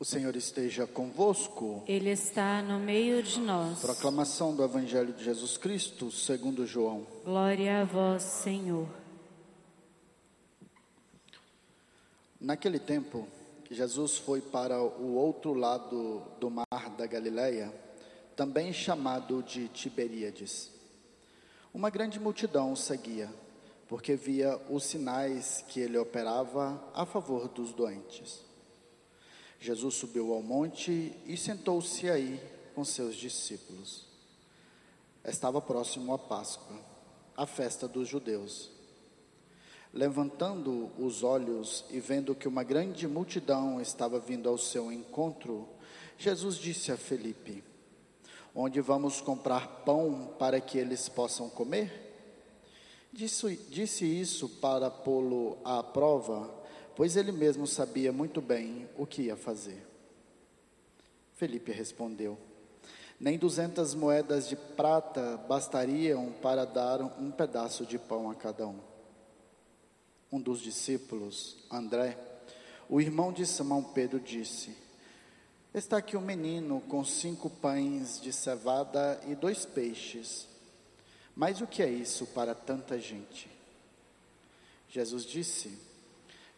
O Senhor esteja convosco. Ele está no meio de nós. Proclamação do Evangelho de Jesus Cristo, segundo João. Glória a vós, Senhor. Naquele tempo, Jesus foi para o outro lado do mar da Galileia, também chamado de Tiberíades. Uma grande multidão o seguia, porque via os sinais que ele operava a favor dos doentes. Jesus subiu ao monte e sentou-se aí com seus discípulos. Estava próximo a Páscoa, a festa dos judeus. Levantando os olhos e vendo que uma grande multidão estava vindo ao seu encontro, Jesus disse a Felipe: Onde vamos comprar pão para que eles possam comer? Disse, disse isso para pô-lo à prova pois ele mesmo sabia muito bem o que ia fazer. Felipe respondeu: Nem duzentas moedas de prata bastariam para dar um pedaço de pão a cada um. Um dos discípulos, André, o irmão de Simão Pedro, disse: Está aqui um menino com cinco pães de cevada e dois peixes. Mas o que é isso para tanta gente? Jesus disse: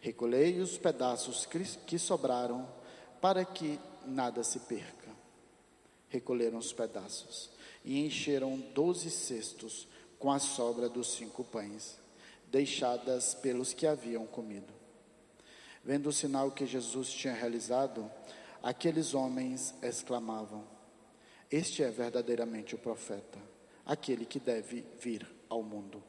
Recolhei os pedaços que sobraram, para que nada se perca. Recolheram os pedaços e encheram doze cestos com a sobra dos cinco pães, deixadas pelos que haviam comido. Vendo o sinal que Jesus tinha realizado, aqueles homens exclamavam: Este é verdadeiramente o profeta, aquele que deve vir ao mundo.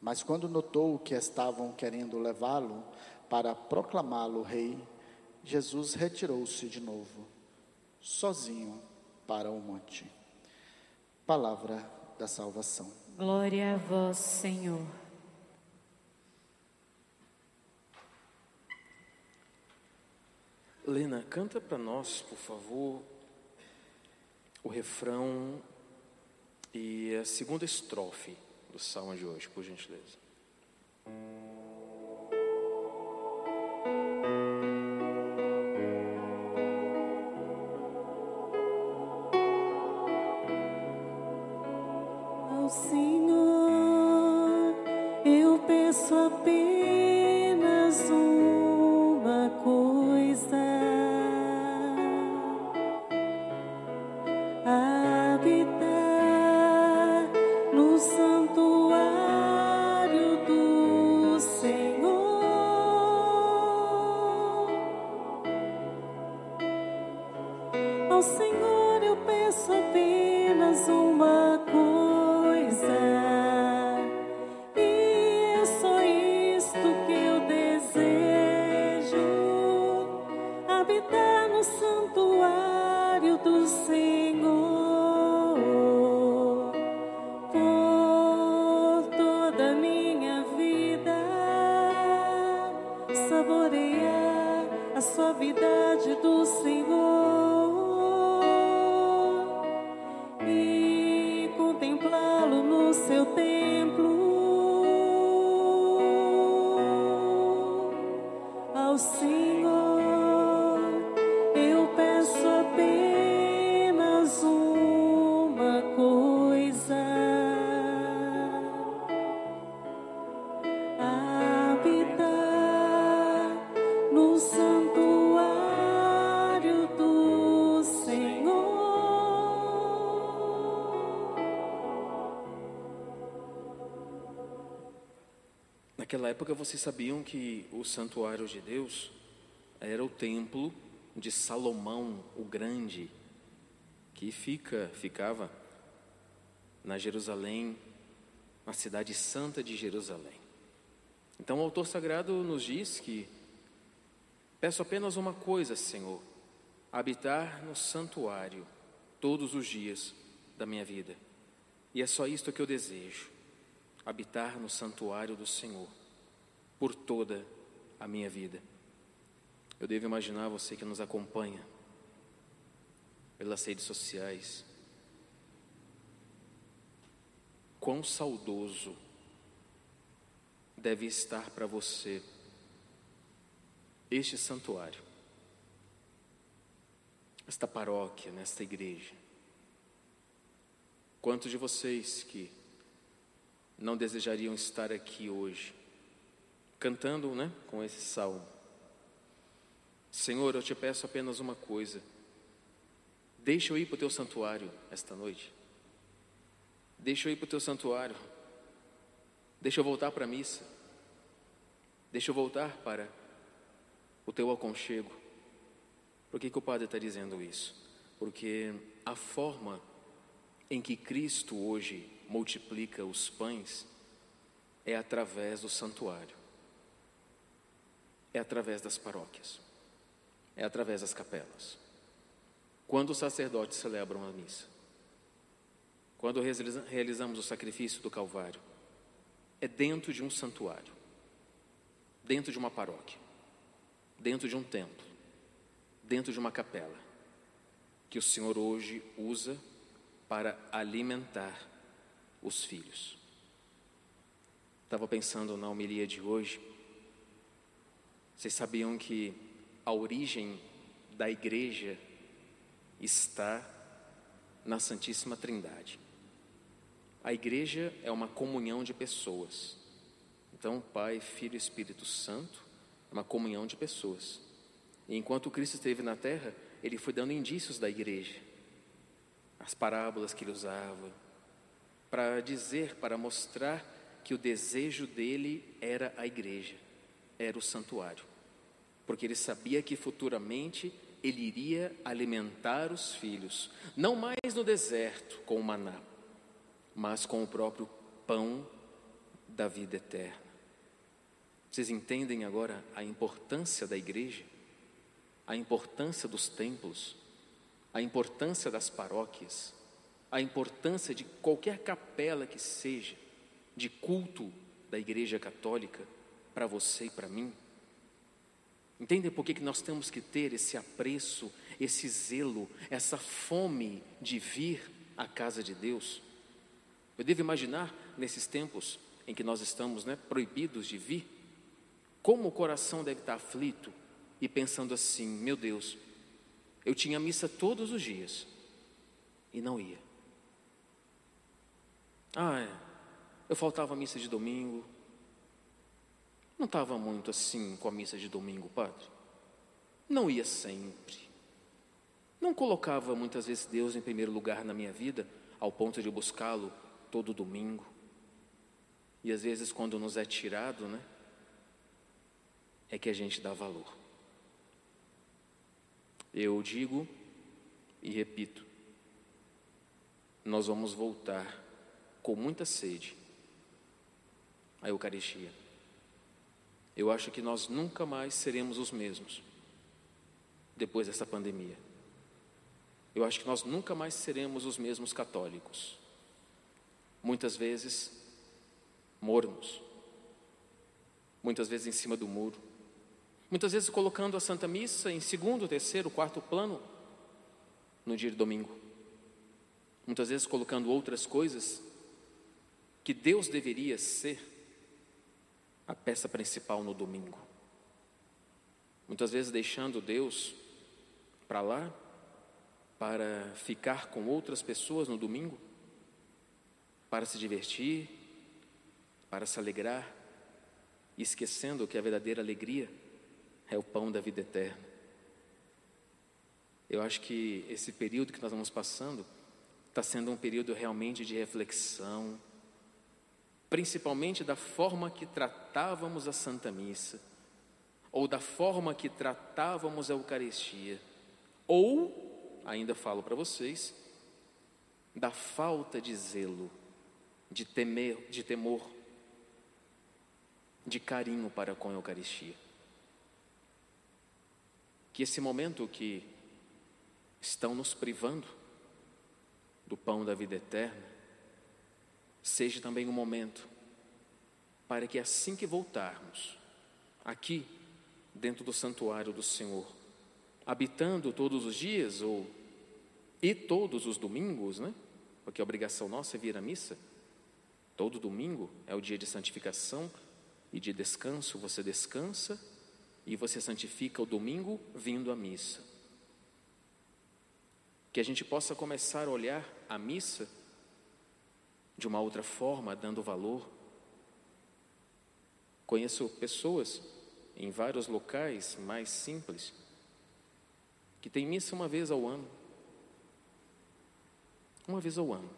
Mas quando notou que estavam querendo levá-lo para proclamá-lo rei, Jesus retirou-se de novo, sozinho para o monte. Palavra da salvação. Glória a vós, Senhor. Lena, canta para nós, por favor, o refrão e a segunda estrofe do salmo de hoje, por gentileza. Ao Senhor eu peço apenas uma coisa, Naquela época vocês sabiam que o santuário de Deus era o templo de Salomão o Grande, que fica, ficava na Jerusalém, na cidade santa de Jerusalém. Então o autor sagrado nos diz que peço apenas uma coisa, Senhor, habitar no santuário todos os dias da minha vida. E é só isto que eu desejo: habitar no santuário do Senhor por toda a minha vida. Eu devo imaginar você que nos acompanha pelas redes sociais. Quão saudoso deve estar para você este santuário, esta paróquia, nesta igreja. Quantos de vocês que não desejariam estar aqui hoje, cantando, né, com esse salmo? Senhor, eu te peço apenas uma coisa. Deixa eu ir para o teu santuário esta noite. Deixa eu ir para o teu santuário. Deixa eu voltar para a missa. Deixa eu voltar para o teu aconchego. Por que, que o padre está dizendo isso? Porque a forma em que Cristo hoje multiplica os pães é através do santuário, é através das paróquias, é através das capelas. Quando os sacerdotes celebram a missa, quando realizamos o sacrifício do Calvário, é dentro de um santuário, dentro de uma paróquia. Dentro de um templo, dentro de uma capela, que o Senhor hoje usa para alimentar os filhos. Estava pensando na homilia de hoje. Vocês sabiam que a origem da igreja está na Santíssima Trindade. A igreja é uma comunhão de pessoas. Então, Pai, Filho e Espírito Santo uma comunhão de pessoas. E enquanto Cristo esteve na terra, ele foi dando indícios da igreja, as parábolas que ele usava, para dizer, para mostrar que o desejo dele era a igreja, era o santuário, porque ele sabia que futuramente ele iria alimentar os filhos, não mais no deserto com o maná, mas com o próprio pão da vida eterna. Vocês entendem agora a importância da igreja, a importância dos templos, a importância das paróquias, a importância de qualquer capela que seja, de culto da Igreja Católica, para você e para mim? Entendem por que, que nós temos que ter esse apreço, esse zelo, essa fome de vir à casa de Deus? Eu devo imaginar nesses tempos em que nós estamos né, proibidos de vir, como o coração deve estar aflito e pensando assim: meu Deus, eu tinha missa todos os dias e não ia. Ah, é. Eu faltava missa de domingo. Não estava muito assim com a missa de domingo, padre. Não ia sempre. Não colocava muitas vezes Deus em primeiro lugar na minha vida, ao ponto de buscá-lo todo domingo. E às vezes, quando nos é tirado, né? é que a gente dá valor. Eu digo e repito, nós vamos voltar com muita sede à Eucaristia. Eu acho que nós nunca mais seremos os mesmos depois dessa pandemia. Eu acho que nós nunca mais seremos os mesmos católicos. Muitas vezes mornos, muitas vezes em cima do muro, Muitas vezes colocando a Santa Missa em segundo, terceiro, quarto plano no dia de domingo. Muitas vezes colocando outras coisas que Deus deveria ser a peça principal no domingo. Muitas vezes deixando Deus para lá para ficar com outras pessoas no domingo, para se divertir, para se alegrar, esquecendo que a verdadeira alegria é o pão da vida eterna. Eu acho que esse período que nós vamos passando está sendo um período realmente de reflexão, principalmente da forma que tratávamos a Santa Missa, ou da forma que tratávamos a Eucaristia, ou, ainda falo para vocês, da falta de zelo, de temer, de temor, de carinho para com a Eucaristia. Que esse momento que estão nos privando do pão da vida eterna, seja também um momento para que assim que voltarmos, aqui, dentro do santuário do Senhor, habitando todos os dias ou e todos os domingos, né? Porque a obrigação nossa é vir à missa. Todo domingo é o dia de santificação e de descanso, você descansa e você santifica o domingo vindo à missa. Que a gente possa começar a olhar a missa de uma outra forma, dando valor. Conheço pessoas em vários locais mais simples que têm missa uma vez ao ano. Uma vez ao ano.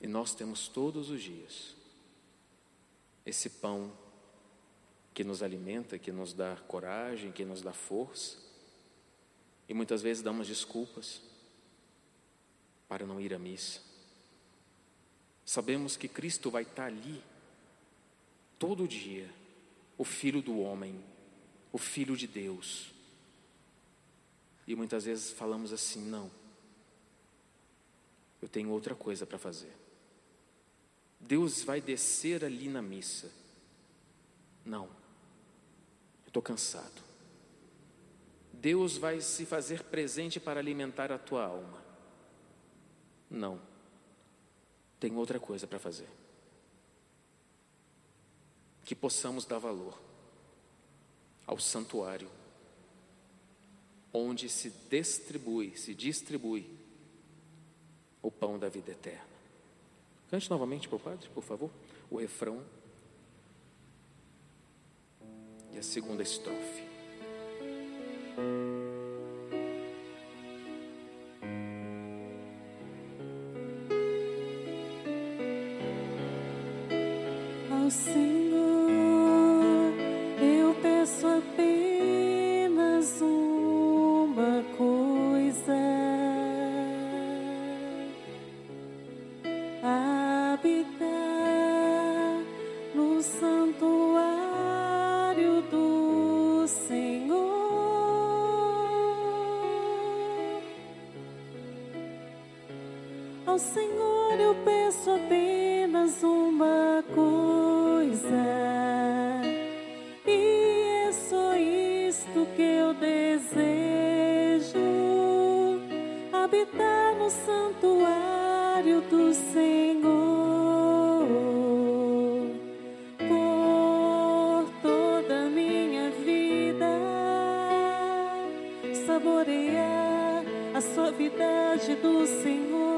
E nós temos todos os dias esse pão que nos alimenta, que nos dá coragem, que nos dá força. E muitas vezes damos desculpas para não ir à missa. Sabemos que Cristo vai estar ali todo dia, o Filho do homem, o Filho de Deus. E muitas vezes falamos assim: não, eu tenho outra coisa para fazer. Deus vai descer ali na missa. Não, eu estou cansado. Deus vai se fazer presente para alimentar a tua alma. Não, tenho outra coisa para fazer. Que possamos dar valor ao santuário, onde se distribui, se distribui o pão da vida eterna. Cante novamente para o Padre, por favor, o refrão e a segunda estrofe. Senhor eu peço apenas uma coisa: coisa, e é só isto que eu desejo: habitar no santuário do Senhor. Por toda a minha vida, saborear a suavidade do Senhor